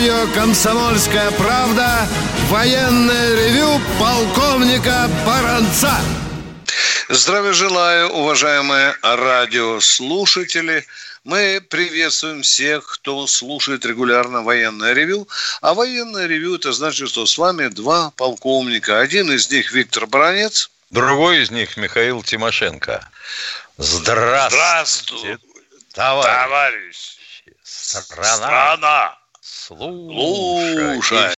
Радио «Комсомольская правда» военное ревю полковника Баранца. Здравия желаю, уважаемые радиослушатели. Мы приветствуем всех, кто слушает регулярно военное ревю. А военное ревю это значит, что с вами два полковника. Один из них Виктор Бранец. Другой из них Михаил Тимошенко. Здравствуйте, Здравствуй, товарищ. товарищ. Страна. Страна. Слушай.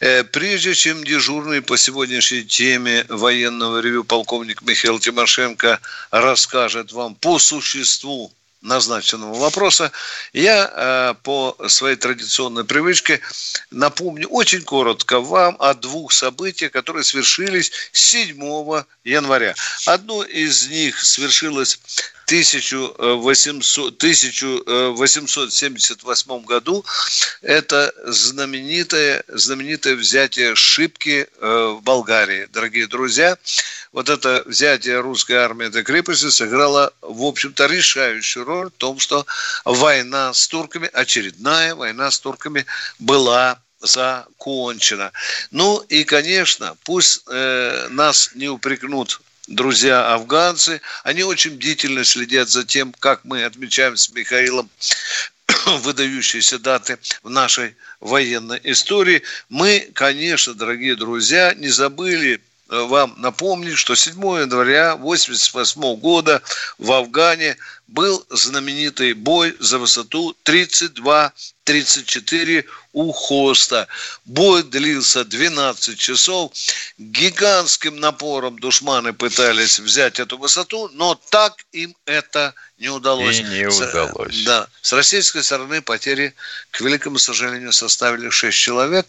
Э, Прежде чем дежурный по сегодняшней теме военного ревю полковник Михаил Тимошенко расскажет вам по существу назначенного вопроса, я э, по своей традиционной привычке напомню очень коротко вам о двух событиях, которые свершились 7 января. Одно из них свершилось 1800, 1878 году это знаменитое, знаменитое взятие Шипки э, в Болгарии. Дорогие друзья, вот это взятие русской армии этой крепости сыграло, в общем-то, решающую роль в том, что война с турками, очередная война с турками была закончена. Ну и, конечно, пусть э, нас не упрекнут друзья афганцы, они очень бдительно следят за тем, как мы отмечаем с Михаилом выдающиеся даты в нашей военной истории. Мы, конечно, дорогие друзья, не забыли вам напомнить, что 7 января 1988 года в Афгане был знаменитый бой за высоту 32-34 у Хоста. Бой длился 12 часов. Гигантским напором душманы пытались взять эту высоту, но так им это не удалось. И не С- удалось. Да. С российской стороны потери, к великому сожалению, составили 6 человек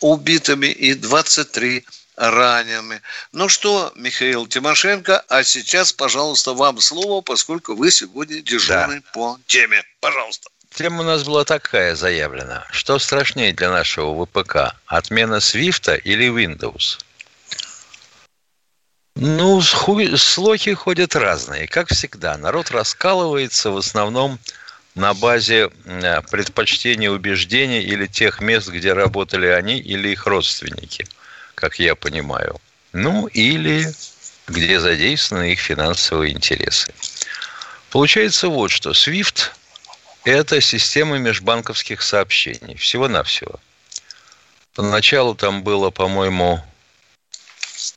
убитыми и 23 ранеными. Ну что, Михаил Тимошенко, а сейчас, пожалуйста, вам слово, поскольку вы сегодня дежурный по теме. Пожалуйста. Тема у нас была такая заявлена. Что страшнее для нашего ВПК? Отмена Свифта или Windows? Ну, слухи ходят разные. Как всегда, народ раскалывается в основном на базе э, предпочтений, убеждений или тех мест, где работали они или их родственники, как я понимаю. Ну, или где задействованы их финансовые интересы. Получается вот что. SWIFT – это система межбанковских сообщений. Всего-навсего. Поначалу там было, по-моему,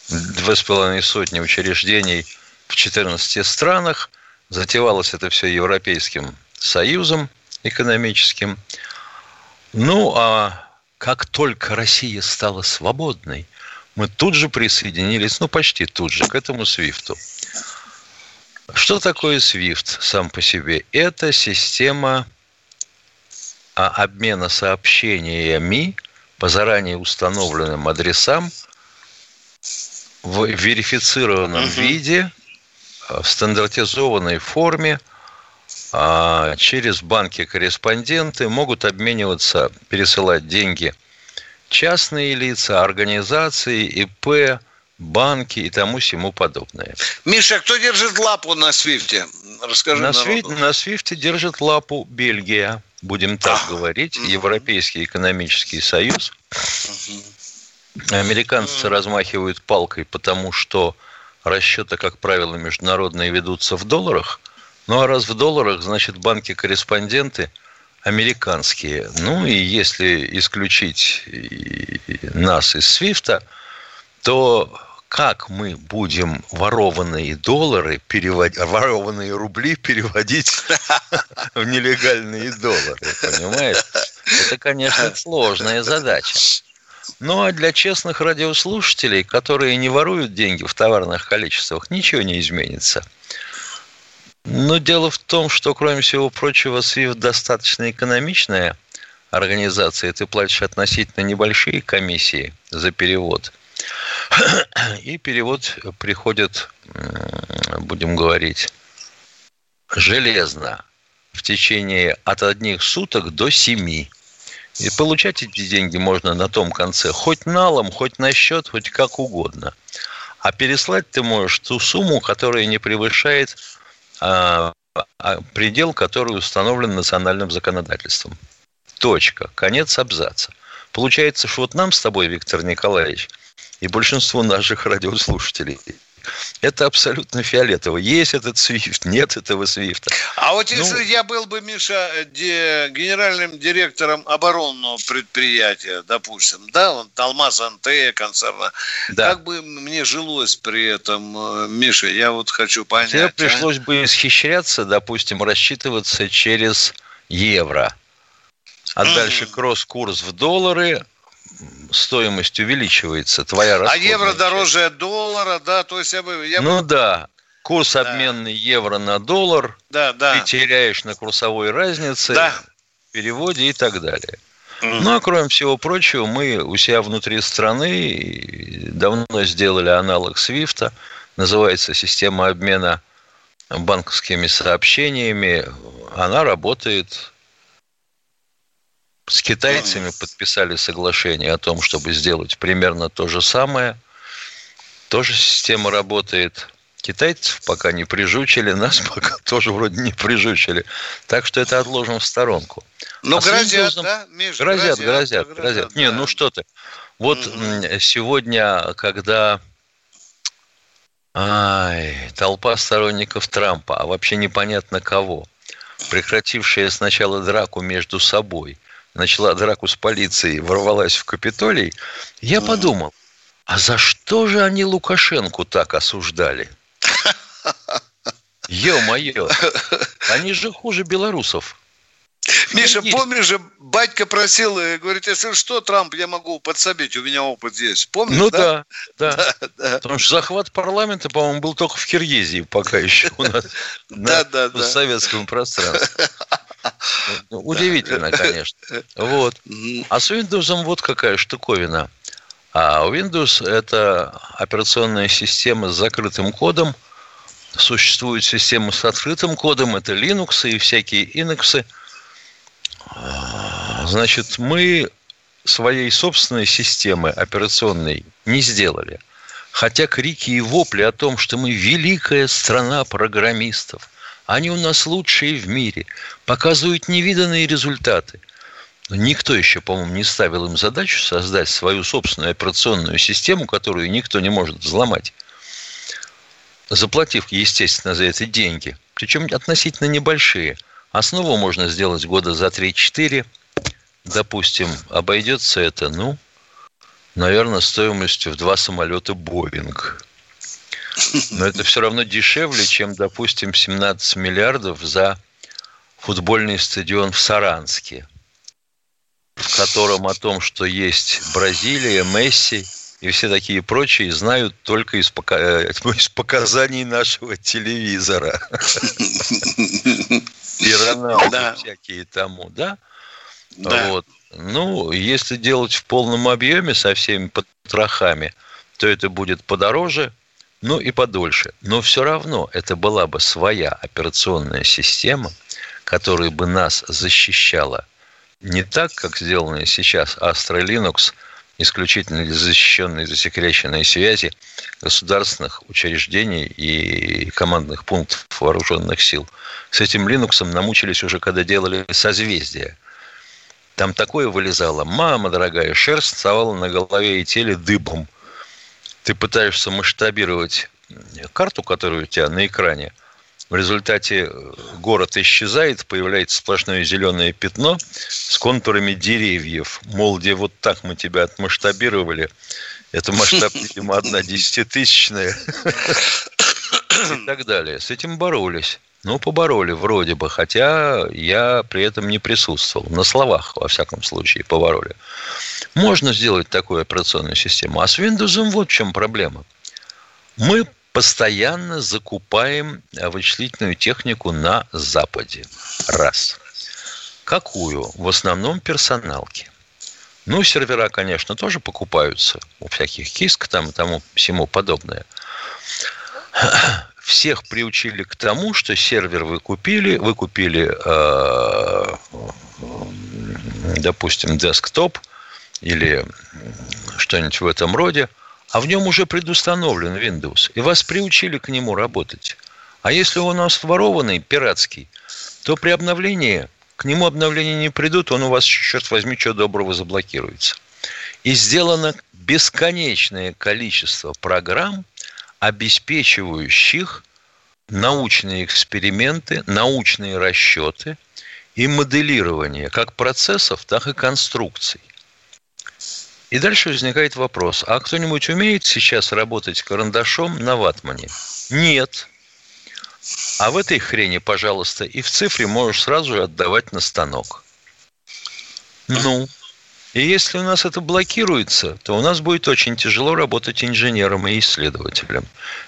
две с половиной сотни учреждений в 14 странах. Затевалось это все Европейским Союзом экономическим. Ну, а как только Россия стала свободной, мы тут же присоединились, ну, почти тут же, к этому свифту. Что такое SWIFT сам по себе? Это система а, обмена сообщениями по заранее установленным адресам в верифицированном Мгм. виде, а, в стандартизованной форме, а, через банки-корреспонденты могут обмениваться, пересылать деньги частные лица, организации, ИП, банки и тому всему подобное. Миша, кто держит лапу на свифте? Расскажи На, народу. На Свифте держит лапу Бельгия, будем так говорить, Европейский экономический союз. Американцы размахивают палкой, потому что расчеты, как правило, международные ведутся в долларах. Ну а раз в долларах, значит, банки-корреспонденты американские. Ну и если исключить нас из Свифта, то как мы будем ворованные доллары, переводить, ворованные рубли переводить в нелегальные доллары, понимаешь? Это, конечно, сложная задача. Ну, а для честных радиослушателей, которые не воруют деньги в товарных количествах, ничего не изменится. Но дело в том, что, кроме всего прочего, SWIFT достаточно экономичная организация. Ты платишь относительно небольшие комиссии за перевод. И перевод приходит, будем говорить, железно в течение от одних суток до семи. И получать эти деньги можно на том конце хоть налом, хоть на счет, хоть как угодно. А переслать ты можешь ту сумму, которая не превышает предел, который установлен национальным законодательством. Точка. Конец абзаца. Получается, что вот нам с тобой, Виктор Николаевич, и большинству наших радиослушателей – это абсолютно фиолетово. Есть этот свифт, нет этого свифта. А вот если ну, я был бы, Миша, де, генеральным директором оборонного предприятия, допустим, да, он Алмаз Антея концерна, да. как бы мне жилось при этом, э, Миша, я вот хочу понять. Тебе а? пришлось а? бы исхищряться, допустим, рассчитываться через евро. А mm. дальше кросс-курс в доллары, стоимость увеличивается, твоя А евро часть. дороже доллара, да, то есть я бы... Я ну бы... да, курс да. обменный евро на доллар, да, да. ты теряешь на курсовой разнице, да. переводе и так далее. Mm. Ну, а кроме всего прочего, мы у себя внутри страны давно сделали аналог Свифта, называется система обмена банковскими сообщениями. Она работает с китайцами подписали соглашение о том, чтобы сделать примерно то же самое. Тоже система работает. Китайцев пока не прижучили, нас пока тоже вроде не прижучили. Так что это отложим в сторонку. Ну, а грозят, должен... да? Миш, грозят, грозят, грозят, грозят. грозят. Да. Не, ну что ты. Вот mm сегодня, когда Ай, толпа сторонников Трампа, а вообще непонятно кого, прекратившая сначала драку между собой – начала драку с полицией, ворвалась в Капитолий, я подумал, а за что же они Лукашенко так осуждали? Ё-моё, они же хуже белорусов. Миша, помнишь же, батька просил, говорит, если что, Трамп, я могу подсобить, у меня опыт есть. Помнишь, ну, да? да, да. да, да. Потому что захват парламента, по-моему, был только в Киргизии пока еще у нас на советском пространстве. Ну, удивительно, конечно. Вот. А с Windows вот какая штуковина. А Windows – это операционная система с закрытым кодом. Существует система с открытым кодом. Это Linux и всякие Linux. Значит, мы своей собственной системы операционной не сделали. Хотя крики и вопли о том, что мы великая страна программистов – они у нас лучшие в мире, показывают невиданные результаты. Но никто еще, по-моему, не ставил им задачу создать свою собственную операционную систему, которую никто не может взломать. Заплатив, естественно, за это деньги. Причем относительно небольшие. Основу можно сделать года за 3-4. Допустим, обойдется это, ну, наверное, стоимостью в два самолета «Боинг». Но это все равно дешевле, чем, допустим, 17 миллиардов за футбольный стадион в Саранске, в котором о том, что есть Бразилия, Месси и все такие прочие, знают только из, пока... Э, из показаний нашего телевизора. И Роналду всякие тому, да? Да. Вот. Ну, если делать в полном объеме со всеми потрохами, то это будет подороже, ну и подольше. Но все равно это была бы своя операционная система, которая бы нас защищала не так, как сделанные сейчас Astra Linux, исключительно для защищенной засекреченной связи государственных учреждений и командных пунктов вооруженных сил. С этим Linux намучились уже, когда делали созвездие. Там такое вылезало. Мама дорогая, шерсть вставала на голове и теле дыбом – ты пытаешься масштабировать карту, которая у тебя на экране, в результате э, город исчезает, появляется сплошное зеленое пятно с контурами деревьев. Мол, где вот так мы тебя отмасштабировали. Это масштаб, видимо, одна десятитысячная. И так далее. С этим боролись. Ну, побороли вроде бы, хотя я при этом не присутствовал. На словах, во всяком случае, побороли. Можно сделать такую операционную систему. А с Windows вот в чем проблема. Мы постоянно закупаем вычислительную технику на Западе. Раз. Какую? В основном персоналки. Ну, сервера, конечно, тоже покупаются у всяких киск там и тому всему подобное. Всех приучили к тому, что сервер вы купили, вы купили, э, допустим, десктоп или что-нибудь в этом роде, а в нем уже предустановлен Windows, и вас приучили к нему работать. А если он у нас ворованный, пиратский, то при обновлении к нему обновления не придут, он у вас, черт возьми, что доброго заблокируется. И сделано бесконечное количество программ, обеспечивающих научные эксперименты, научные расчеты и моделирование как процессов, так и конструкций. И дальше возникает вопрос, а кто-нибудь умеет сейчас работать карандашом на ватмане? Нет. А в этой хрени, пожалуйста, и в цифре можешь сразу же отдавать на станок. Ну, и если у нас это блокируется, то у нас будет очень тяжело работать инженером и исследователем.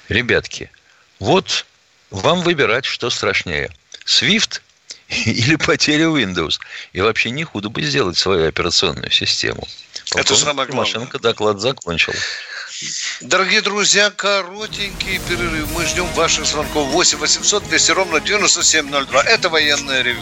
Ребятки, вот вам выбирать, что страшнее. Swift или потеря Windows. И вообще не худо бы сделать свою операционную систему. Это самое главное. Машинка доклад закончил. Дорогие друзья, коротенький перерыв. Мы ждем ваших звонков. 8 800 200 ровно 9702. Это военное ревю.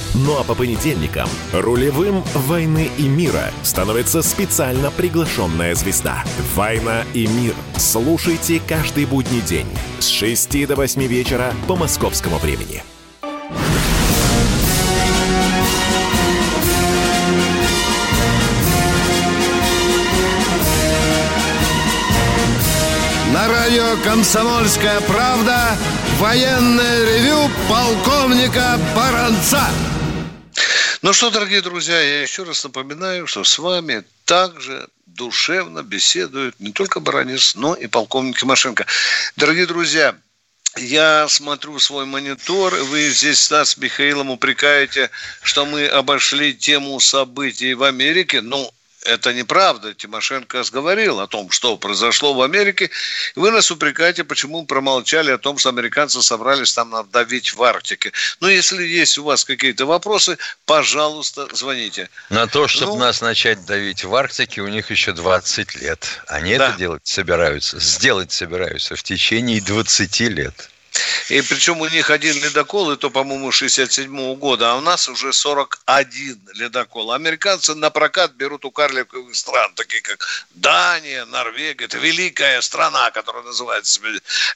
Ну а по понедельникам рулевым «Войны и мира» становится специально приглашенная звезда. «Война и мир». Слушайте каждый будний день с 6 до 8 вечера по московскому времени. На радио «Комсомольская правда» военное ревю полковника Баранца. Ну что, дорогие друзья, я еще раз напоминаю, что с вами также душевно беседует не только Баранец, но и полковник Тимошенко. Дорогие друзья, я смотрю свой монитор, вы здесь нас с Михаилом упрекаете, что мы обошли тему событий в Америке. Ну, это неправда. Тимошенко говорил о том, что произошло в Америке. Вы нас упрекаете, почему промолчали о том, что американцы собрались там давить в Арктике. Но если есть у вас какие-то вопросы, пожалуйста, звоните. На то, чтобы ну, нас начать давить в Арктике, у них еще 20 лет. Они да. это делать собираются, сделать собираются в течение 20 лет. И причем у них один ледокол, и то, по-моему, 67 -го года, а у нас уже 41 ледокол. Американцы на прокат берут у карликовых стран, такие как Дания, Норвегия. Это великая страна, которая называется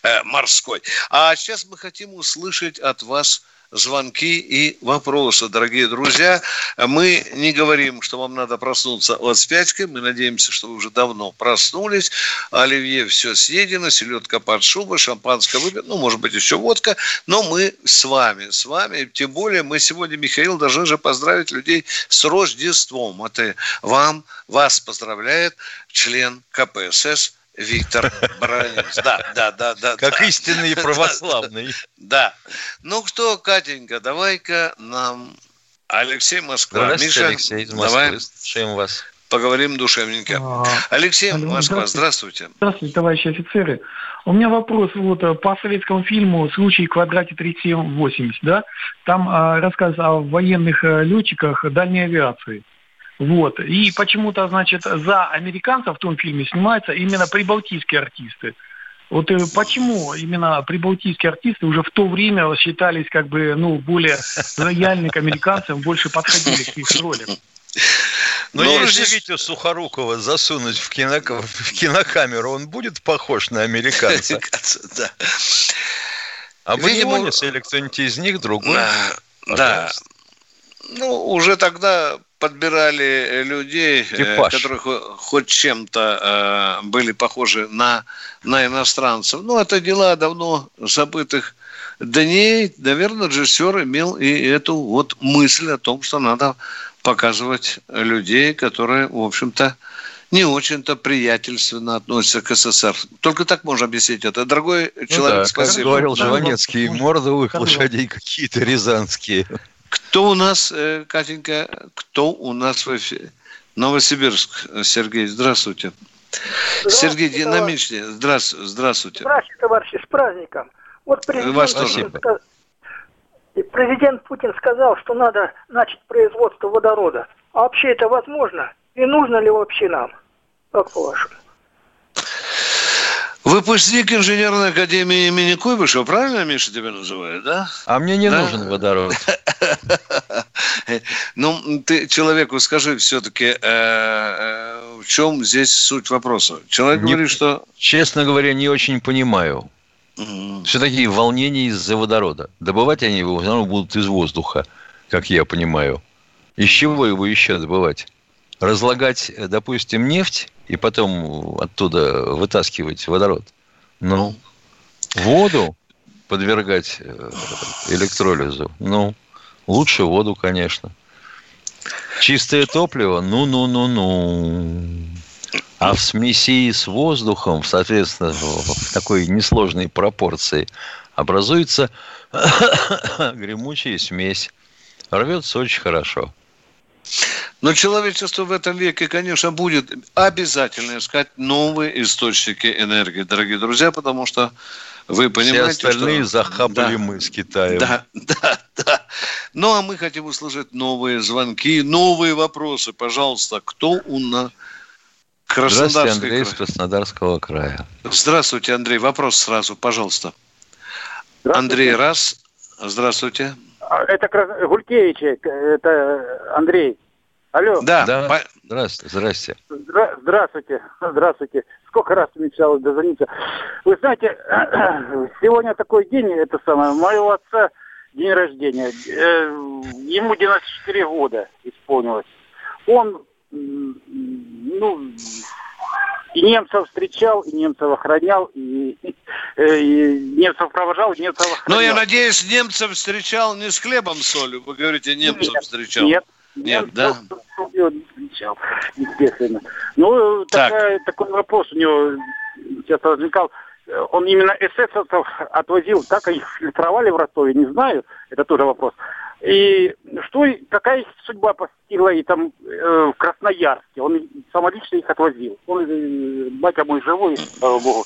э, морской. А сейчас мы хотим услышать от вас звонки и вопросы, дорогие друзья. Мы не говорим, что вам надо проснуться от спячки. Мы надеемся, что вы уже давно проснулись. Оливье все съедено, селедка под шубой, шампанское выпито, ну, может быть, еще водка. Но мы с вами, с вами. Тем более мы сегодня, Михаил, должны же поздравить людей с Рождеством. Это вам, вас поздравляет член КПСС Виктор Баранец. Да, да, да, да. Как да. истинный православный. Да. Ну что, Катенька, давай-ка нам Алексей Москва. Здравствуйте, Миша, Алексей из Москвы. Давай слушаем вас. Поговорим душевненько. А, Алексей Алло, Москва, здравствуйте. Здравствуйте, товарищи офицеры. У меня вопрос вот э, по советскому фильму «Случай в квадрате 3780», да? Там а, рассказ о военных а, летчиках дальней авиации. Вот. И почему-то, значит, за американцев в том фильме снимаются именно прибалтийские артисты. Вот э, почему именно прибалтийские артисты уже в то время считались как бы, ну, более лояльны к американцам, больше подходили к их ролям? Но, Но если здесь... Витю Сухорукова засунуть в, кино... в кинокамеру, он будет похож на американца? да. А Банионис или кто-нибудь из них другой? Да. Ну, уже тогда подбирали людей, Типаж. которые хоть чем-то э, были похожи на, на иностранцев. Ну, это дела давно забытых дней. Наверное, режиссер имел и эту вот мысль о том, что надо показывать людей, которые, в общем-то, не очень-то приятельственно относятся к СССР. Только так можно объяснить это. Дорогой ну человек, да, спасибо. Как говорил. Жванецкий, морды у их лошадей какие-то рязанские. Кто у нас, э, Катенька, кто у нас в эфире? Новосибирск. Сергей, здравствуйте. здравствуйте Сергей, динамичнее. Здравствуйте. Здравствуйте. Товарищи, с праздником. Вот президент, Вас тоже. президент Путин сказал, что надо начать производство водорода. А вообще это возможно? И нужно ли вообще нам? Как по-вашему? Выпускник инженерной академии имени Куйбышева, правильно Миша тебя называют, да? А мне не да? нужен водород. Ну, ты человеку скажи все-таки, э, э, в чем здесь суть вопроса? Человек говорит, что... Честно говоря, не очень понимаю. Все такие волнения из-за водорода. Добывать они его в основном будут из воздуха, как я понимаю. Из чего его еще добывать? Разлагать, допустим, нефть и потом оттуда вытаскивать водород. Ну, воду подвергать э, электролизу. Ну, лучше воду, конечно. Чистое топливо, ну-ну-ну-ну. А в смеси с воздухом, соответственно, в такой несложной пропорции, образуется гремучая смесь. Рвется очень хорошо. Но человечество в этом веке, конечно, будет обязательно искать новые источники энергии, дорогие друзья, потому что вы понимаете, Все остальные что... захапали да, мы с Китаем. Да, да, да. Ну, а мы хотим услышать новые звонки, новые вопросы. Пожалуйста, кто у нас... Здравствуйте, Андрей из Краснодарского края. Здравствуйте, Андрей. Вопрос сразу, пожалуйста. Андрей, раз. Здравствуйте. А, это Гулькевич, это Андрей. Алло. Да. да. Здравствуйте. Здрасте. Здра- здравствуйте. Здравствуйте. Сколько раз мечтал дозвониться. Вы знаете, сегодня такой день, это самое, моего отца день рождения. Э, ему 94 года исполнилось. Он, ну, и немцев встречал, и немцев охранял, и, э, и немцев провожал, и немцев охранял. Ну, я надеюсь, немцев встречал не с хлебом солью, вы говорите, немцев нет, встречал. Нет, нет, да? Естественно. Ну, так. такая, такой вопрос у него сейчас возникал. Он именно эсэсовцев отвозил, так их фильтровали в Ростове, не знаю, это тоже вопрос. И что, какая их судьба постигла и там э, в Красноярске? Он самолично их отвозил. Он, э, батя мой живой, слава богу,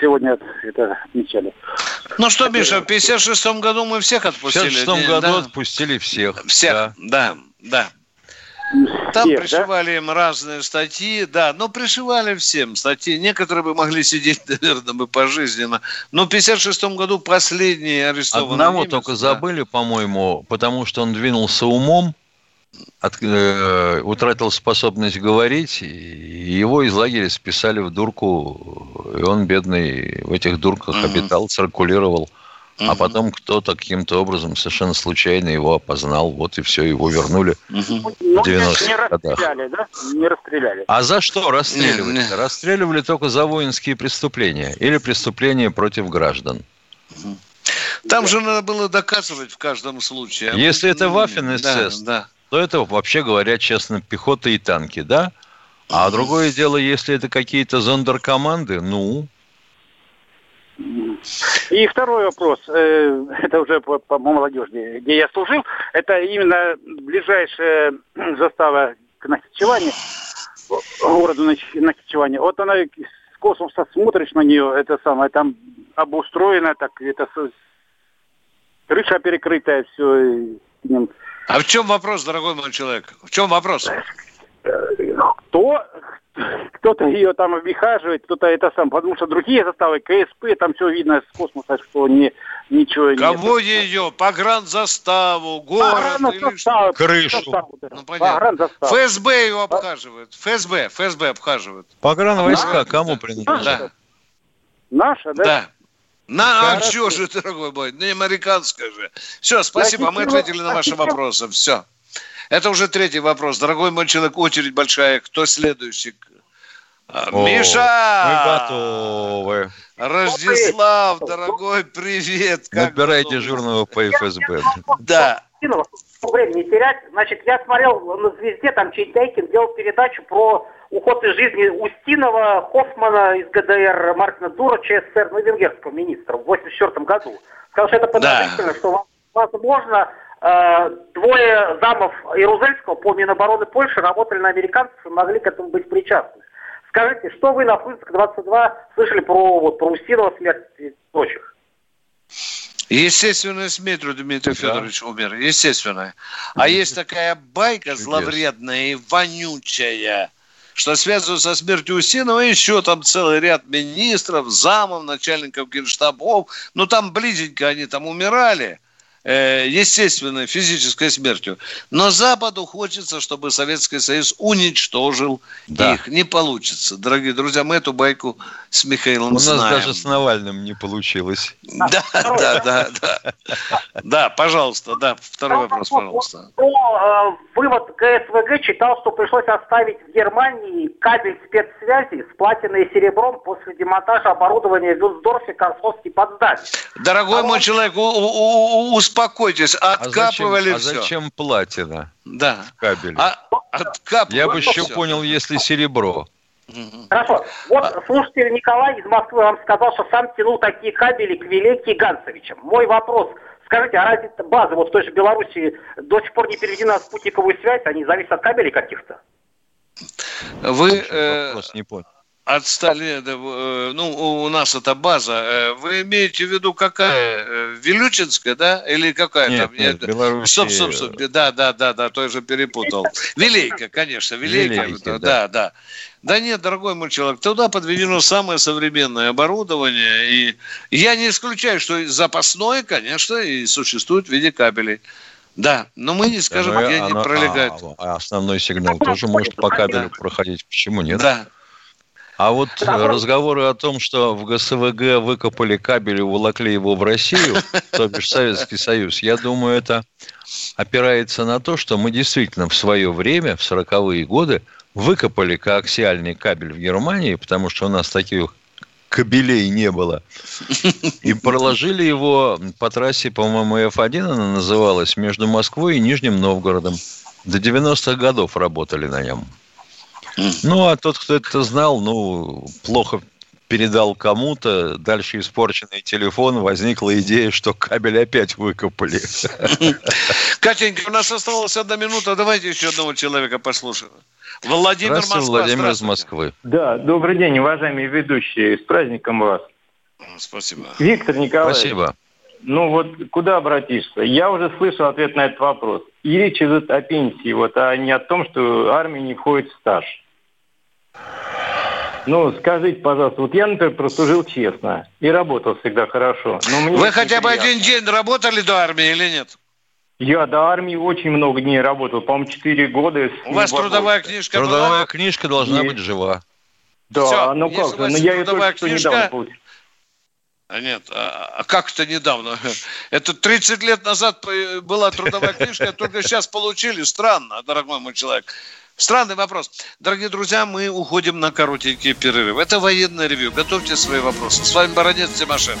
сегодня это отмечали. Ну что, Миша, в 56 году мы всех отпустили. В 56 году да? отпустили всех. Всех, да, да. Да. Там Всех, пришивали да? им разные статьи, да, но пришивали всем статьи. Некоторые бы могли сидеть, наверное, бы пожизненно. Но в 56 году последний арестованный Одного немец, только да. забыли, по-моему, потому что он двинулся умом, от, э, утратил способность говорить, и его из лагеря списали в дурку, и он, бедный, в этих дурках угу. обитал, циркулировал. А потом кто-то каким-то образом совершенно случайно его опознал, вот и все, его вернули угу. в 90-х не расстреляли, да? Не расстреляли. А за что расстреливали? Не, не. Расстреливали только за воинские преступления или преступления против граждан. Там же надо было доказывать в каждом случае. Если это Вафен СС, да, да. то это, вообще говоря, честно, пехота и танки, да? А другое дело, если это какие-то зондеркоманды, ну, и второй вопрос, э, это уже по, по молодежи, где я служил, это именно ближайшая застава к Нахичеване, городу Нахичеване. Вот она с космоса смотришь на нее, это самое, там обустроено, так это крыша перекрытая, все. А в чем вопрос, дорогой мой человек? В чем вопрос? кто кто-то ее там обихаживает, кто-то это сам, потому что другие заставы, КСП, там все видно с космоса, что не, ничего Кого нет. ее? Погранзаставу, город или что? Крышу. Ну, понятно. ФСБ ее обхаживает. ФСБ, ФСБ обхаживает. Погранвойска кому принадлежат? Да. Наша, да? Да. На, а что же, дорогой мой, не американская же. Все, спасибо, мы ответили на ваши вопросы. Все. Это уже третий вопрос. Дорогой мой человек, очередь большая. Кто следующий? О, Миша! Мы готовы. Рождеслав, дорогой, привет. Как Набирай удобно. дежурного по ФСБ. Да. Время не терять. Значит, я смотрел на «Звезде», там Чейтайкин делал передачу про уход из жизни Устинова, Хоффмана из ГДР, Мартина Дура, ЧССР, ну и венгерского министра в 84 году. Сказал, что это подозрительно, что возможно э, двое замов Ярузельского по Минобороны Польши работали на американцев и могли к этому быть причастны. Скажите, что вы на Фрунзенской 22 слышали про, вот, про Устинова смерть и прочих? Естественная смерть у Дмитрия Федоровича умер. Естественная. А есть такая байка зловредная и вонючая, что связывают со смертью Устинова еще там целый ряд министров, замов, начальников генштабов. Ну, там близенько они там умирали естественной физической смертью. Но Западу хочется, чтобы Советский Союз уничтожил Да. их. Не получится. Дорогие друзья, мы эту байку с Михаилом У нас знаем. даже с Навальным не получилось. Да, да, да, да. Да, пожалуйста, да, второй вопрос, пожалуйста. Э, вывод ГСВГ читал, что пришлось оставить в Германии кабель спецсвязи с платиной и серебром после демонтажа оборудования в Вюнсдорфе, Корсовске и Потсдаме. Дорогой мой человек, у- успокойтесь, А зачем, откапывали а все. зачем платина Да. в кабеле? А, откапывали Я бы еще всё. понял, если серебро. Хорошо. Вот слушатель Николай из Москвы вам сказал, что сам тянул такие кабели к Велеке Ганцевичам. Мой вопрос. Скажите, а разве база вот в той же Беларуси до сих пор не переведена на спутниковую связь? Они зависят от кабелей каких-то? Вы э, Вопрос не понял. Отстали, да, э, ну, у- нас это база. Э, Вы имеете в виду какая? Э, Вилючинская, да? Или какая Нет, там? нет, Беларусь. Стоп, стоп, стоп. Да, да, да, да, тоже перепутал. Вилейка, конечно, Вилейка. Вилейка, да, да. Да нет, дорогой мой человек, туда подведено самое современное оборудование, и я не исключаю, что запасное, конечно, и существует в виде кабелей. Да, но мы не скажем, и где они оно- пролегают. а, а основной сигнал тоже может по кабелю проходить. Почему нет? Да. А вот э, разговоры о том, что в ГСВГ выкопали кабель и уволокли его в Россию, то бишь Советский Союз, я думаю, это опирается на то, что мы действительно в свое время, в 40-е годы, выкопали коаксиальный кабель в Германии, потому что у нас таких кабелей не было. И проложили его по трассе, по-моему, F1 она называлась, между Москвой и Нижним Новгородом. До 90-х годов работали на нем. Ну, а тот, кто это знал, ну, плохо передал кому-то, дальше испорченный телефон, возникла идея, что кабель опять выкопали. Катенька, у нас осталась одна минута. Давайте еще одного человека послушаем. Владимир Здравствуйте, Москва. Владимир из. Москвы. Да, добрый день, уважаемые ведущие. С праздником вас. Спасибо. Виктор Николаевич. Спасибо. Ну вот куда обратишься? Я уже слышал ответ на этот вопрос. И речь идет о пенсии, вот, а не о том, что армия не входит в стаж. Ну, скажите, пожалуйста, вот я, например, прослужил честно и работал всегда хорошо. Но мне Вы хотя бы один день работали до армии или нет? Я до армии очень много дней работал, по-моему, 4 года. У вас небольшим. трудовая книжка Трудовая была? книжка должна Есть. быть жива. Да, Всё, ну как же, согласен, ну я ее только что книжка. недавно получил. А нет, а, а как это недавно? Это 30 лет назад была трудовая книжка, только сейчас получили. Странно, дорогой мой человек. Странный вопрос. Дорогие друзья, мы уходим на коротенький перерыв. Это военное ревью. Готовьте свои вопросы. С вами Баранец Тимошенко.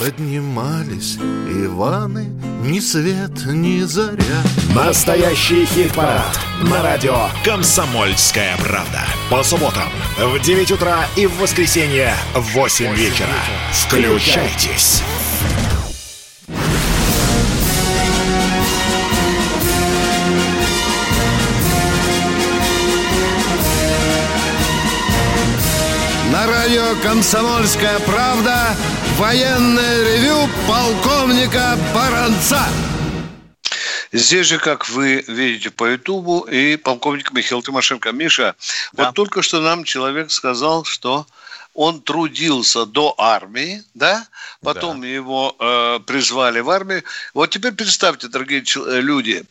Поднимались Иваны ни свет, ни заря. Настоящий хит-парад на радио «Комсомольская правда». По субботам в 9 утра и в воскресенье в 8 вечера. Включайтесь. На радио «Комсомольская правда» военное ревю полковника Баранца. Здесь же, как вы видите по Ютубу, и полковник Михаил Тимошенко. Миша, вот только что нам человек сказал, что он трудился до армии, да, потом его э, призвали в армию. Вот теперь представьте, дорогие э, люди,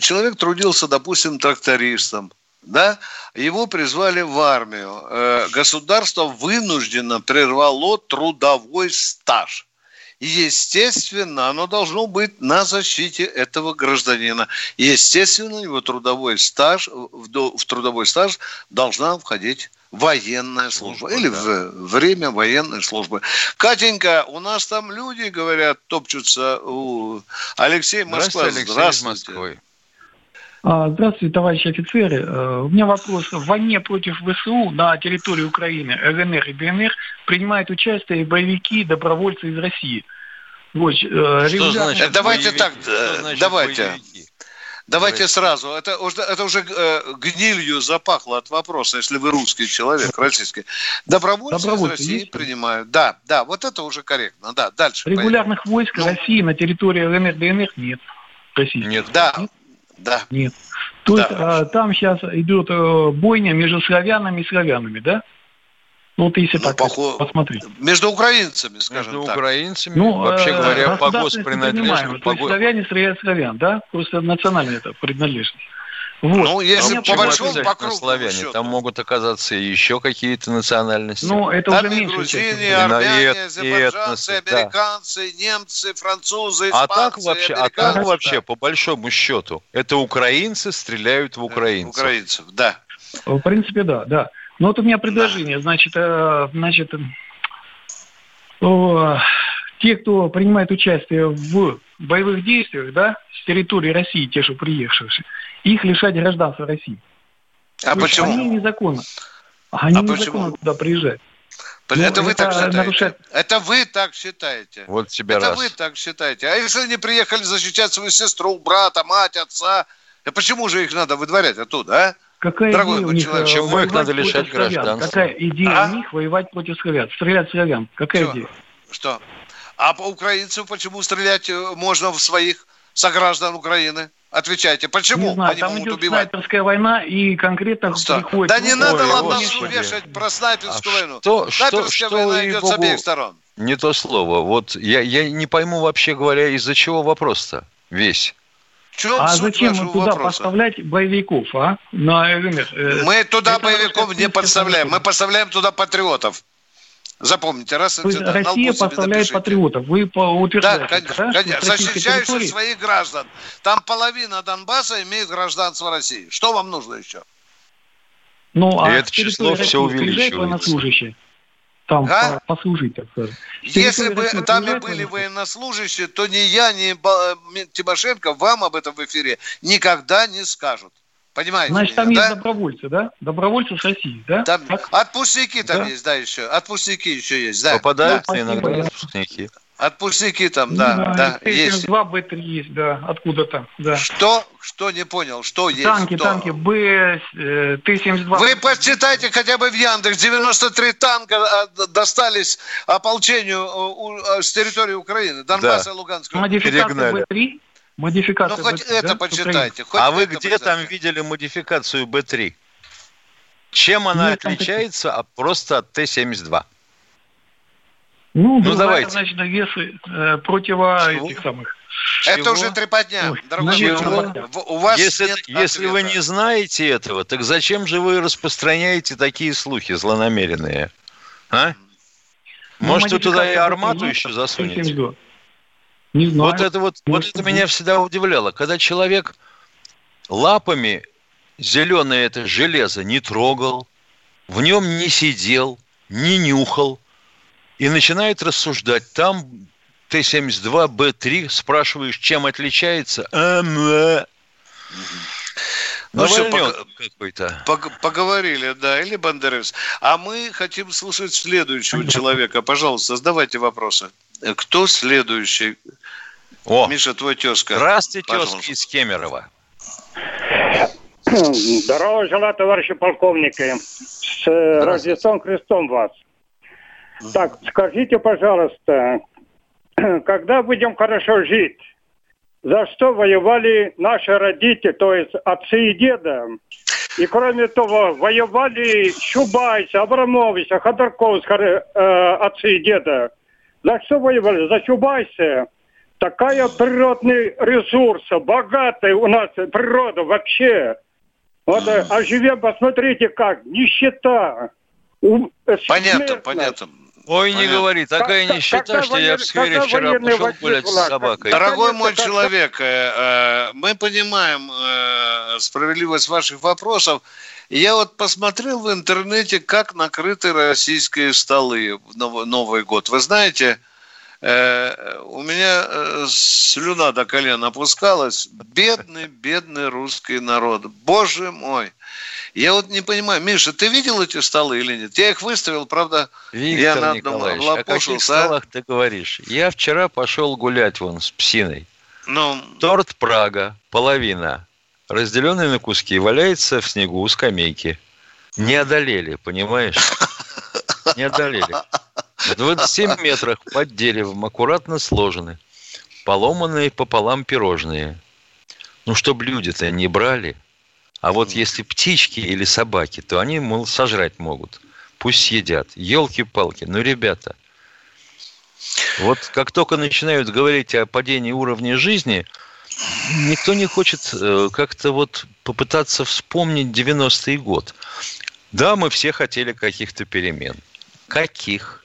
человек трудился, допустим, трактористом, да, его призвали в армию. Э, государство вынужденно прервало трудовой стаж. И, естественно, оно должно быть на защите этого гражданина. И, естественно, его трудовой стаж, в, до- в трудовой стаж должна входить военная служба. Или в время военной службы. Катенька, у нас там люди, говорят, топчутся. У... Алексей Москва, Здравствуйте, Алексей из здравствуйте. Москвы. А, Здравствуйте, товарищи офицеры. Э, У меня вопрос. В войне против ВСУ на территории Украины РНР и ДНР принимают участие боевики и добровольцы из России. Вот, э, регулярно- Э, Давайте так, э, давайте. Давайте сразу. Это, уже- это уже гнилью запахло от вопроса, если вы русский человек, российский. Добровольцы, Добровольцы из России есть? принимают. Да, да, вот это уже корректно. Да, дальше. Регулярных войск России на территории РНР, ДНР нет. Российских. Нет. Да, да. Нет. То есть а, там сейчас идет э, бойня между славянами и славянами, да? Ну, вот если так посмотреть. Между украинцами, скажем Между так. украинцами, Ну, вообще э, говоря, по госпринадлежности... То есть по славяне стреляют славян, да? Просто национальная это принадлежность. Вот. Ну, если по большому, по кругу славяне, счету. там могут оказаться и еще какие-то национальности. Ну, это Там уже и грузины, и армяне, и азербайджанцы, этносы, да. американцы, немцы, французы, А испанцы, так вообще, а так американцы, вообще, да. по большому счету, это украинцы стреляют в украинцев. Украинцев, да. В принципе, да, да. Но вот у меня предложение, значит, э, значит, э, те, кто принимает участие в боевых действиях, да, с территории России, те, что приехавшие, их лишать гражданства России. А То почему? Они незаконно. Они А незаконно почему? туда приезжают. это Ну, вы так считаете? нарушает- Это вы так считаете? Вот тебе Это раз. вы так считаете. А если они приехали защищать свою сестру, брата, мать, отца, а почему же их надо выдворять оттуда, а? Какая Дорогой идея у них человек, почему их надо лишать гражданства? Какая идея А? у них воевать против славян? Стрелять славян. Какая Чё? идея? Что? А по украинцам почему стрелять э, можно в своих сограждан Украины? Отвечайте, почему не знаю, они там могут идет убивать? снайперская война, и конкретно Что? приходит... Да не ну, надо господи. вешать про снайперскую А войну. что- что- Снайперская что, война идет с ей-богу, обеих сторон. Не то слово. Вот я, я не пойму вообще говоря, из-за чего вопрос-то весь. Чем А зачем вашего туда вопроса? поставлять боевиков, а? На? Э, Мы туда это боевиков не подставляем. Мы поставляем туда патриотов. Запомните, раз То есть Россия лбу себе поставляет напишите. патриотов. Вы по- Да, утверждаете, конечно, да, конечно. защищающих территории- своих граждан. Там половина Донбасса имеет гражданство России. Что вам нужно еще? Ну, а И это число приезжают увеличивается. военнослужащие? Там А? по- послужить, так сказать. Если бы России там и были военнослужащие? то ни я, ни Тимошенко вам об этом в эфире никогда не скажут. Понимаете? Значит, там меня, есть да? добровольцы, да? Добровольцы с России, да? Там Так? отпускники там Да. есть, да, еще. Отпускники еще есть, да. Попадаются Да, иногда спасибо. выпускники. Отпускники там, да, знаю, да, есть. Т-72, Б-3 есть, да, откуда-то, да. Что? Что не понял? Что есть? Танки, Что? танки, Б, э, Т-72. Вы почитайте хотя бы в Яндекс. 93 танка д- достались ополчению э, э, с территории Украины, Донбасса и Луганской. Модификация перегнали. Б-3? Модификация Ну, хоть Б-3, это да, почитайте. хоть А вы где почитайте. там видели модификацию Б-3? Чем она Нет, там отличается от, просто от Т-72? Ну, Ну, другая, давайте. значит, весы э, противо Чего? этих самых. Это Чего? уже трепотня, Ой, дорогой чего? У вас Если, нет если вы не знаете этого, так зачем же вы распространяете такие слухи злонамеренные? А? Ну, Может, вы туда и армату Б-3 еще засунете? Т-72. Не знаю. Вот это вот, вот это меня всегда удивляло. Когда человек лапами зеленое это железо не трогал, в нем не сидел, не нюхал, и начинает рассуждать, там Т-72Б3, спрашиваешь, чем отличается? АМА. Ну, все, Навальнет пог- поговорили, да, или Бандерас. А мы хотим слушать следующего человека. Пожалуйста, задавайте вопросы. Кто следующий? О, Миша, твой тезка. Здравствуйте, Пожалуйста. тезка из Кемерово. Здорово желаю, товарищи полковники. С э, Рождеством Христом вас. Так, скажите, пожалуйста, когда будем хорошо жить, за что воевали наши родители, то есть отцы и деда? И кроме того, воевали Чубайс, Абрамович, Ходорковский, э, отцы и деда. За что воевали? За Чубайса. Такая природный ресурс, богатая у нас природа вообще. Вот, э, а живем, посмотрите как, нищета. Э, Понятно, смертность. понятно. Ой, не говори, такая Когда- нищета, когда что я в сквере вчера пошел гулять с была, собакой. Дорогой мой Наконец-то, человек, э, э, мы понимаем э, справедливость ваших вопросов. Я вот посмотрел в интернете, как накрыты российские столы в Нов- Новый год. Вы знаете, э, у меня э, слюна до колен опускалась. Бедный, бедный русский народ. Боже мой. Я вот не понимаю, Миша, ты видел эти столы или нет? Я их выставил, правда, я Виктор на одном Николаевич, о каких а? столах ты говоришь? Я вчера пошел гулять вон с псиной. Ну, Торт Прага, половина, разделенный на куски, валяется в снегу у скамейки. Не одолели, понимаешь? Не одолели. В 27 метрах под деревом аккуратно сложены поломанные пополам пирожные. Ну, чтобы люди-то не брали. А вот если птички или собаки, то они, мол, сожрать могут. Пусть съедят. Елки-палки. Ну, ребята, вот как только начинают говорить о падении уровня жизни, никто не хочет э, как-то вот попытаться вспомнить 90-й год. Да, мы все хотели каких-то перемен. Каких?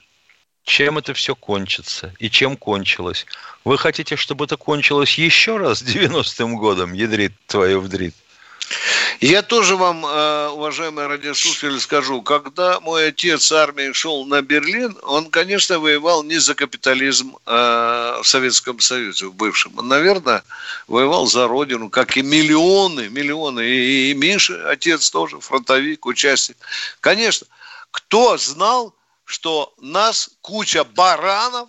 Чем это все кончится? И чем кончилось? Вы хотите, чтобы это кончилось еще раз 90-м годом, ядрит твою вдрит? Я тоже вам, э, уважаемые радиослушатели, скажу, когда мой отец с армией шел на Берлин, он, конечно, воевал не за капитализм э, в Советском Союзе, в бывшем. Он, наверное, воевал за родину, как и миллионы, миллионы. И, и Миша, отец тоже, фронтовик, участник. Конечно, кто знал, что нас куча баранов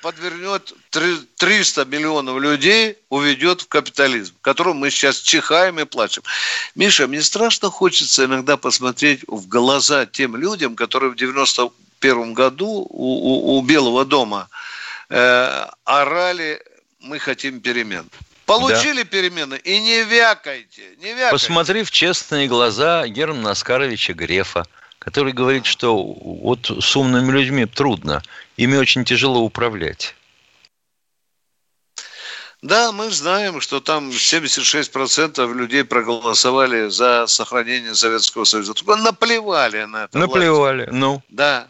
подвернет три- 300 миллионов людей, уведет в капитализм, в котором мы сейчас чихаем и плачем. Миша, мне страшно хочется иногда посмотреть в глаза тем людям, которые в 91 году у, у- у Белого дома э, орали «Мы хотим перемен». Получили перемены и не вякайте, не вякайте. Посмотри в честные глаза Германа Оскаровича Грефа, который говорит, что вот с умными людьми трудно, ими очень тяжело управлять. Да, мы знаем, что там 76% людей проголосовали за сохранение Советского Союза. Только наплевали на это. Наплевали, ну. Да.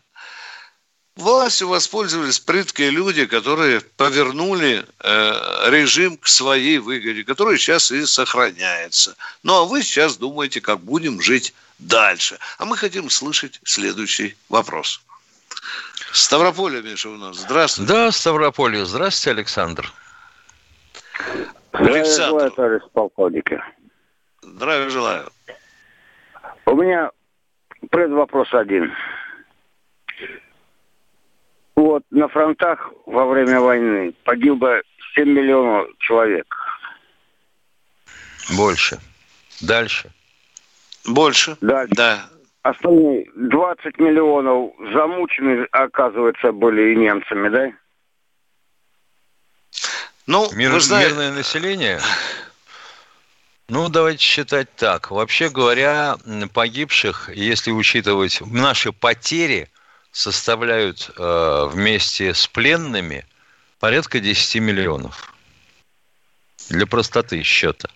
Властью воспользовались прыткие люди, которые повернули э, режим к своей выгоде, который сейчас и сохраняется. Ну а вы сейчас думаете, как будем жить дальше. А мы хотим слышать следующий вопрос. Ставрополя, Миша, у нас. Здравствуйте. Да, Ставрополью. Здравствуйте, Александр. Александр. Здравия желаю, товарищ полковники. Здравия желаю. У меня предвопрос один. Вот на фронтах во время войны погибло 7 миллионов человек. Больше. Дальше. Больше. Дальше. Да. Остальные 20 миллионов замучены, оказывается, были и немцами, да? Ну, Мир- вы знаете, Мирное население? Ну, давайте считать так. Вообще говоря, погибших, если учитывать наши потери, составляют э, вместе с пленными порядка 10 миллионов. Для простоты счета.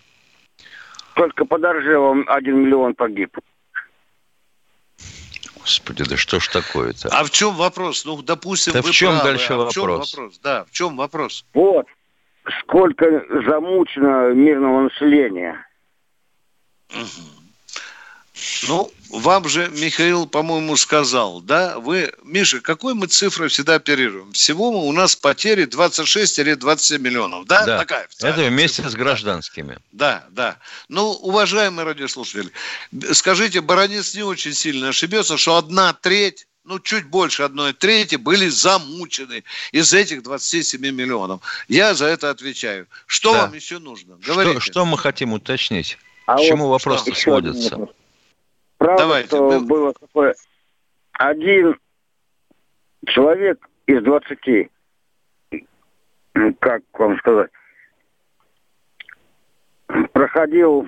Только под Оржевом 1 миллион погиб. Господи, да что ж такое-то? А в чем вопрос? Ну, допустим, Да вы в чем правы. дальше а в чем вопрос? вопрос? Да, в чем вопрос? Вот. Сколько замучено мирного населения. Ну, вам же Михаил, по-моему, сказал, да? Вы, Миша, какой мы цифрой всегда оперируем? Всего у нас потери 26-27 миллионов, да? Да, Такая это вместе цифра. с гражданскими. Да, да. Ну, уважаемые радиослушатели, скажите, Баранец не очень сильно ошибется, что одна треть ну, чуть больше одной трети были замучены из этих 27 миллионов. Я за это отвечаю. Что да. вам еще нужно? Говорите. Что, что мы хотим уточнить? А К чему вот вопрос сводится? Правда, Давайте. что было такое... Один человек из 20, как вам сказать, проходил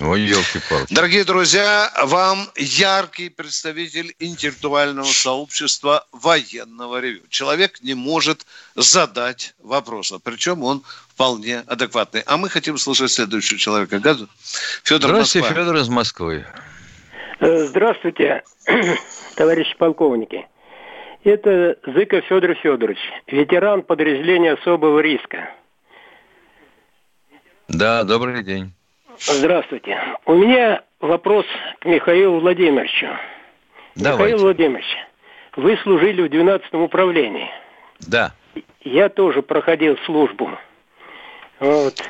Ой, елки-палки. Дорогие друзья, вам яркий представитель интеллектуального сообщества военного ревю. Человек не может задать вопроса, причем он вполне адекватный. А мы хотим слушать следующего человека. Газу. Федор Здравствуйте, Москва. Федор из Москвы. Э, здравствуйте, товарищи полковники. Это Зыков Федор Федорович, ветеран подразделения особого риска. Да, добрый день. Здравствуйте. У меня вопрос к Михаилу Владимировичу. Давайте. Михаил Владимирович, вы служили в 12-м управлении. Да. Я тоже проходил службу. Вот.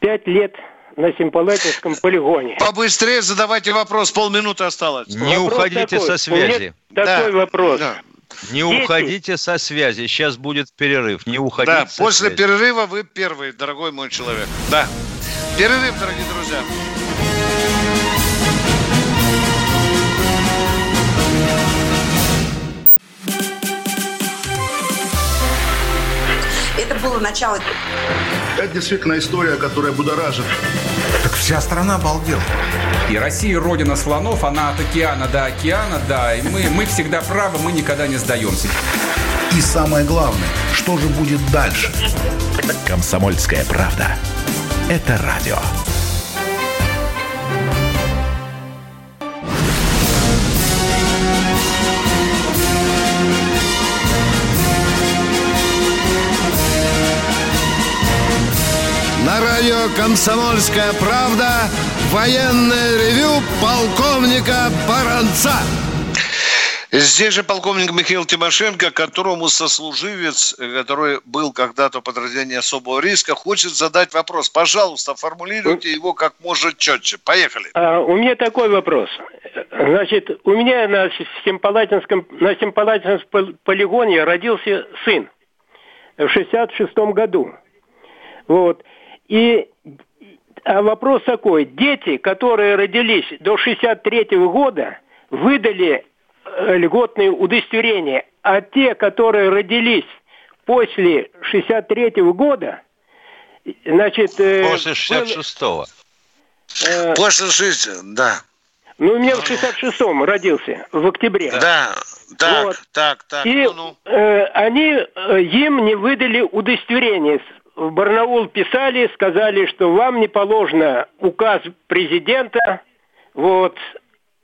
Пять лет на Симпалатинском полигоне. Побыстрее задавайте вопрос, полминуты осталось. Не вопрос уходите такой. со связи. такой да. вопрос. Да. Не Дети. уходите со связи, сейчас будет перерыв. Не уходите. Да, после связи. перерыва вы первый, дорогой мой человек. Да. Перерыв, дорогие друзья. Это было начало. Это действительно история, которая будоражит. Так вся страна обалдела. И Россия родина слонов, она от океана до океана, да. И мы, мы всегда правы, мы никогда не сдаемся. И самое главное, что же будет дальше? Комсомольская правда это радио. На радио «Комсомольская правда» военное ревю полковника Баранца. Здесь же полковник Михаил Тимошенко, которому сослуживец, который был когда-то в подразделении особого риска, хочет задать вопрос. Пожалуйста, формулируйте его как можно четче. Поехали. А, у меня такой вопрос. Значит, у меня на Симпалатинском, на Симпалатинском полигоне родился сын в 66-м году. Вот. И а вопрос такой. Дети, которые родились до 63-го года, выдали льготные удостоверения, а те, которые родились после 63 -го года, значит... Э, после 66-го. Э, после 60 да. Ну, у меня в 66-м родился, в октябре. Да, так, вот. так, так. И ну, ну. Э, они, э, им не выдали удостоверение. В Барнаул писали, сказали, что вам не положено указ президента, вот,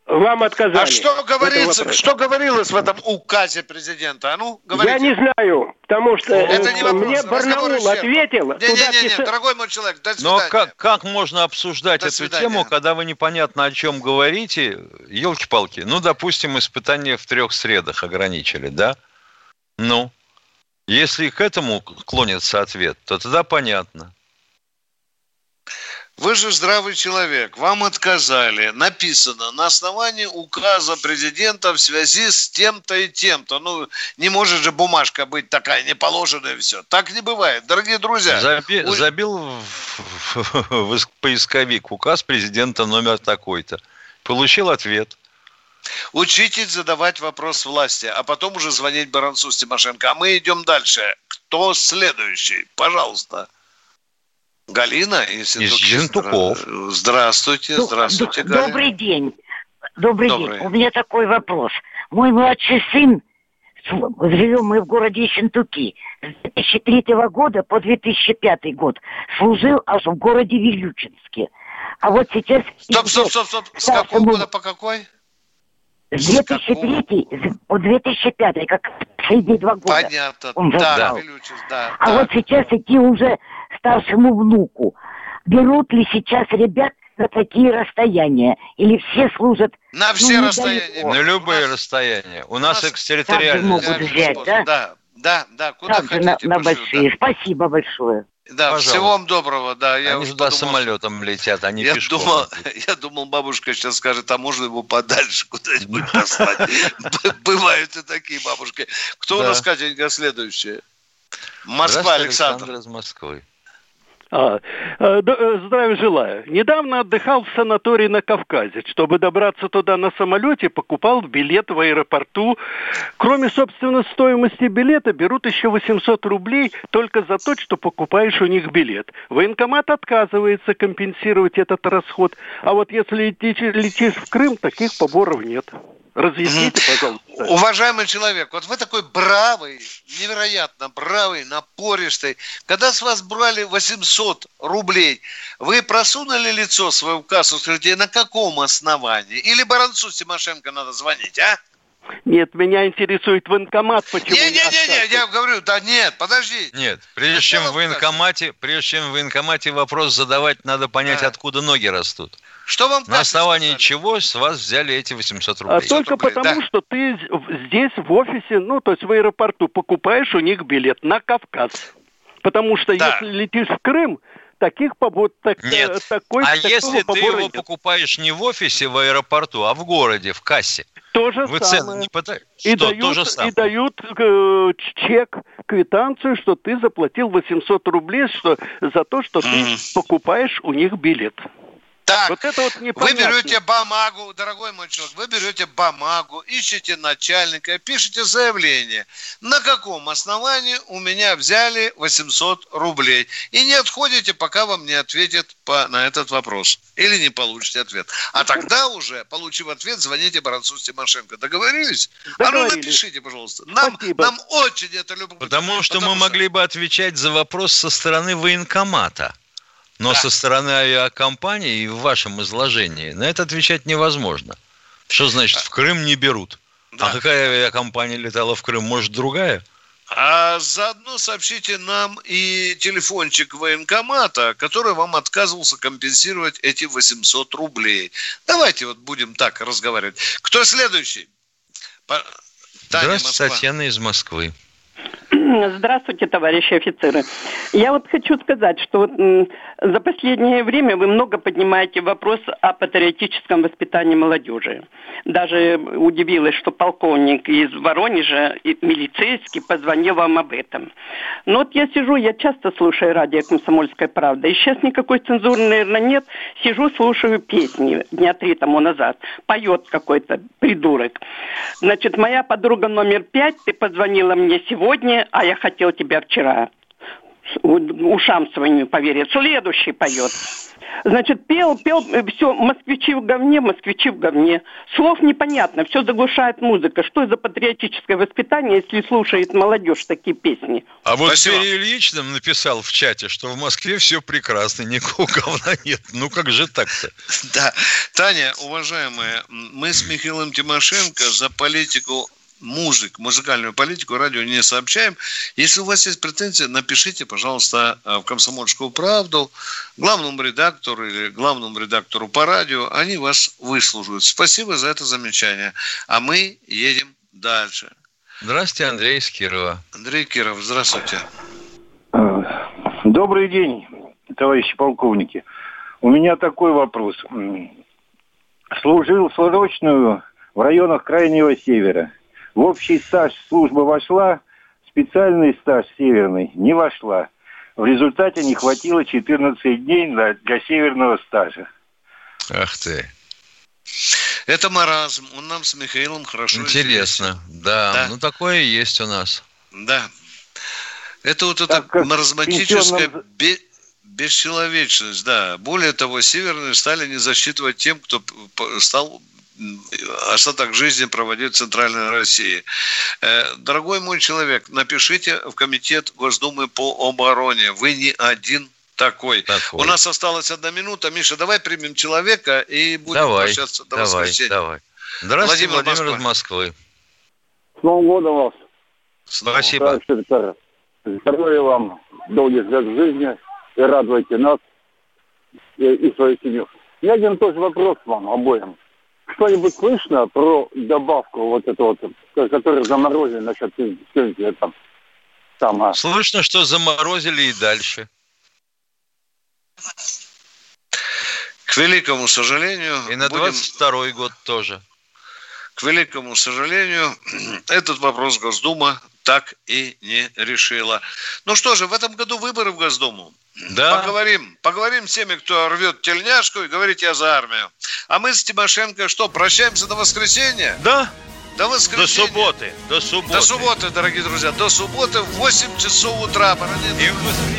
вам отказали. А что говорится, что говорилось в этом указе президента? А ну, говорите. Я не знаю, потому что Это не вопрос. мне Барнаул ответил. Не, не, не, не, пис... дорогой мой человек, до свидания. Но как, как можно обсуждать до эту свидания. тему, когда вы непонятно о чем говорите? Елки-палки. Ну, допустим, испытания в трех средах ограничили, да? Ну, если к этому клонится ответ, то тогда понятно. Вы же здравый человек, вам отказали. Написано на основании указа президента в связи с тем-то и тем-то. Ну, не может же бумажка быть такая неположенная и все. Так не бывает. Дорогие друзья. Заби, у... Забил в, в, в поисковик указ президента номер такой-то. Получил ответ. Учитесь задавать вопрос власти, а потом уже звонить Баранцу с Тимошенко. А мы идем дальше. Кто следующий? Пожалуйста. Галина из, из Жентуков. Здравствуйте, ну, здравствуйте, Д- Галина. Добрый день. Добрый, Добрый день. У меня такой вопрос. Мой младший сын, живем мы в городе Шентуки, с 2003 года по 2005 год служил аж в городе Вилючинске. А вот сейчас... Стоп, стоп, стоп, стоп. С какого года по какой? С 2003 по 2005, как последние два года. Понятно. Он да, застал. Милючис, да. А да. вот сейчас идти уже старшему внуку. Берут ли сейчас ребят на такие расстояния? Или все служат На ну, все расстояния. На любые расстояния. У нас Так же экстерриториальный могут взять, да? Да, да, да, куда Так же на, хотите на пошлют, большие. Спасибо большое. Да, Пожалуйста. всего вам доброго, да. Я Они туда подумал, самолетом летят, они я пешком. думал, я думал, бабушка сейчас скажет, а можно его подальше куда-нибудь послать. Бывают и такие бабушки. Кто у Да. нас, Катенька, следующая? Москва, Здравствуйте, Александр. из Москвы. А, э, э, здравия желаю. Недавно отдыхал в санатории на Кавказе. Чтобы добраться туда на самолете, покупал билет в аэропорту. Кроме, собственно, стоимости билета, берут еще 800 рублей только за то, что покупаешь у них билет. Военкомат отказывается компенсировать этот расход. А вот если летишь в Крым, таких поборов нет. Разъясните, пожалуйста. Уважаемый человек, вот вы такой бравый, невероятно бравый, напористый. Когда с вас брали 800 рублей, вы просунули лицо свое в кассу, скажите, на каком основании? Или Баранцу Тимошенко надо звонить, а? Нет, меня интересует военкомат, почему не Не-не-не, я говорю, да нет, подожди. Нет, прежде чем в военкомате, прежде чем в военкомате вопрос задавать, надо понять, откуда ноги растут. Что вам На основании чего с вас взяли эти 800 А рублей? только потому, что ты здесь в офисе, ну, то есть в аэропорту, покупаешь у них билет на Кавказ. Потому что Да. если летишь в Крым, таких побот, так, э, Нет. такой, а если ты его нет. покупаешь не в офисе, в аэропорту, а в городе, в кассе? То же Вы самое. цены не пытаетесь? И Что, дают, то же и самое? дают э, чек, квитанцию, что ты заплатил 800 рублей что, за то, что ты покупаешь у них билет. Так, вот это вот Вы берете бумагу, дорогой мой человек, вы берете бумагу, ищете начальника, пишете заявление. На каком основании у меня взяли 800 рублей? И не отходите, пока вам не ответят по, на этот вопрос. Или не получите ответ. А тогда уже, получив ответ, звоните Баранцу Тимошенко. Договорились? А ну Договорились. напишите, пожалуйста. Нам, нам очень это любопытно. Потому что мы могли бы отвечать за вопрос со стороны военкомата. Но со стороны авиакомпании и в вашем изложении на это отвечать невозможно. Что значит в Крым не берут? А какая авиакомпания летала в Крым? Может, другая? А заодно сообщите нам и телефончик военкомата, который вам отказывался компенсировать эти 800 рублей. Давайте вот будем так разговаривать. Кто следующий? Таня, Здравствуйте, Москва. Татьяна из Москвы. Здравствуйте, товарищи офицеры. Я вот хочу сказать, что за последнее время вы много поднимаете вопрос о патриотическом воспитании молодежи. Даже удивилась, что полковник из Воронежа, милицейский, позвонил вам об этом. Но вот я сижу, я часто слушаю радио «Комсомольская правда», и сейчас никакой цензуры, наверное, нет. Сижу, слушаю песни дня три тому назад. Поет какой-то придурок. Значит, моя подруга номер пять, ты позвонила мне сегодня, а я хотел тебя вчера. У- Ушам своим не поверить. Следующий поет. Значит, пел, пел, все, москвичи в говне, москвичи в говне. Слов непонятно, все заглушает музыка. Что за патриотическое воспитание, если слушает молодежь такие песни? А вот Юрий Ильич нам написал в чате, что в Москве все прекрасно, никакого говна нет. Ну как же так-то? Да. Таня, уважаемая, мы с Михаилом Тимошенко за политику музык, музыкальную политику радио не сообщаем. Если у вас есть претензии, напишите, пожалуйста, э, в «Комсомольскую правду» главному редактору или главному редактору по радио. Они вас выслуживают. Спасибо за это замечание. А мы едем дальше. Здравствуйте, Андрей из Кирова. Андрей Киров, здравствуйте. Добрый день, товарищи полковники. У меня такой вопрос. Служил срочную в районах Крайнего Севера. В общий стаж служба вошла, специальный стаж северный не вошла. В результате не хватило 14 дней для, для северного стажа. Ах ты. Это маразм. Он нам с Михаилом хорошо Интересно. Да, Да. ну такое есть у нас. Да. Это вот эта маразматическая бе- бесчеловечность, да. Более того, северные стали не засчитывать тем, кто стал остаток жизни проводить в Центральной России. Э, Дорогой мой человек, напишите в Комитет Госдумы по обороне. Вы не один такой. У нас осталась одна минута. Миша, давай примем человека и будем Давай, прощаться до давай, воскресенья. давай. Здравствуйте, Владимир, Владимир из Москвы. С Новым годом вас. Спасибо. Здоровья вам, долгих лет жизни и радуйте нас и, и свою семью. У меня один тоже вопрос вам обоим. Что-нибудь слышно про добавку вот эту вот, которую заморозили насчет пенсии там? там а? Слышно, что заморозили и дальше. К великому сожалению... И на 22 будем... год тоже. К великому сожалению, этот вопрос Госдума так и не решила. Ну что же, в этом году выборы в Госдуму. Да. Поговорим. Поговорим с теми, кто рвет тельняшку и говорит, я за армию. А мы с Тимошенко что, прощаемся до воскресенья? Да. До воскресенья. До субботы. До субботы. До субботы, дорогие друзья. До субботы в 8 часов утра. И в